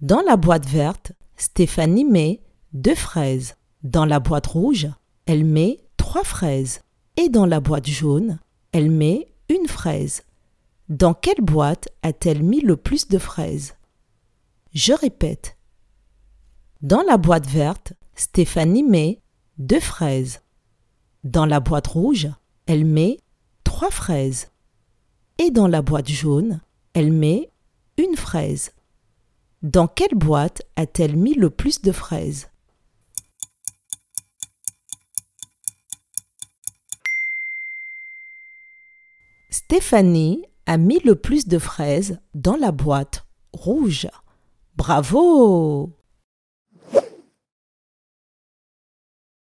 Dans la boîte verte, Stéphanie met deux fraises. Dans la boîte rouge, elle met trois fraises. Et dans la boîte jaune, elle met une fraise. Dans quelle boîte a-t-elle mis le plus de fraises? Je répète. Dans la boîte verte, Stéphanie met deux fraises. Dans la boîte rouge, elle met trois fraises. Et dans la boîte jaune, elle met une fraise. Dans quelle boîte a-t-elle mis le plus de fraises? Stéphanie a mis le plus de fraises dans la boîte rouge. Bravo